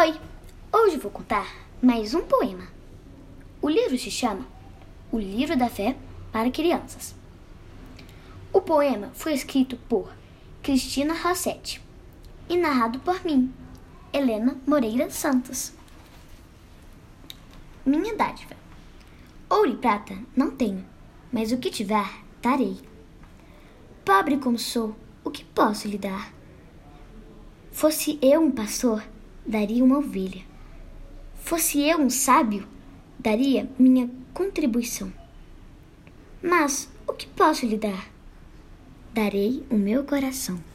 Oi, hoje vou contar mais um poema. O livro se chama O Livro da Fé para Crianças. O poema foi escrito por Cristina Rossetti e narrado por mim, Helena Moreira Santos. Minha dádiva. Ouro e prata não tenho, mas o que tiver, darei. Pobre como sou, o que posso lhe dar? Fosse eu um pastor, daria uma ovelha. Fosse eu um sábio, daria minha contribuição. Mas o que posso lhe dar? Darei o meu coração.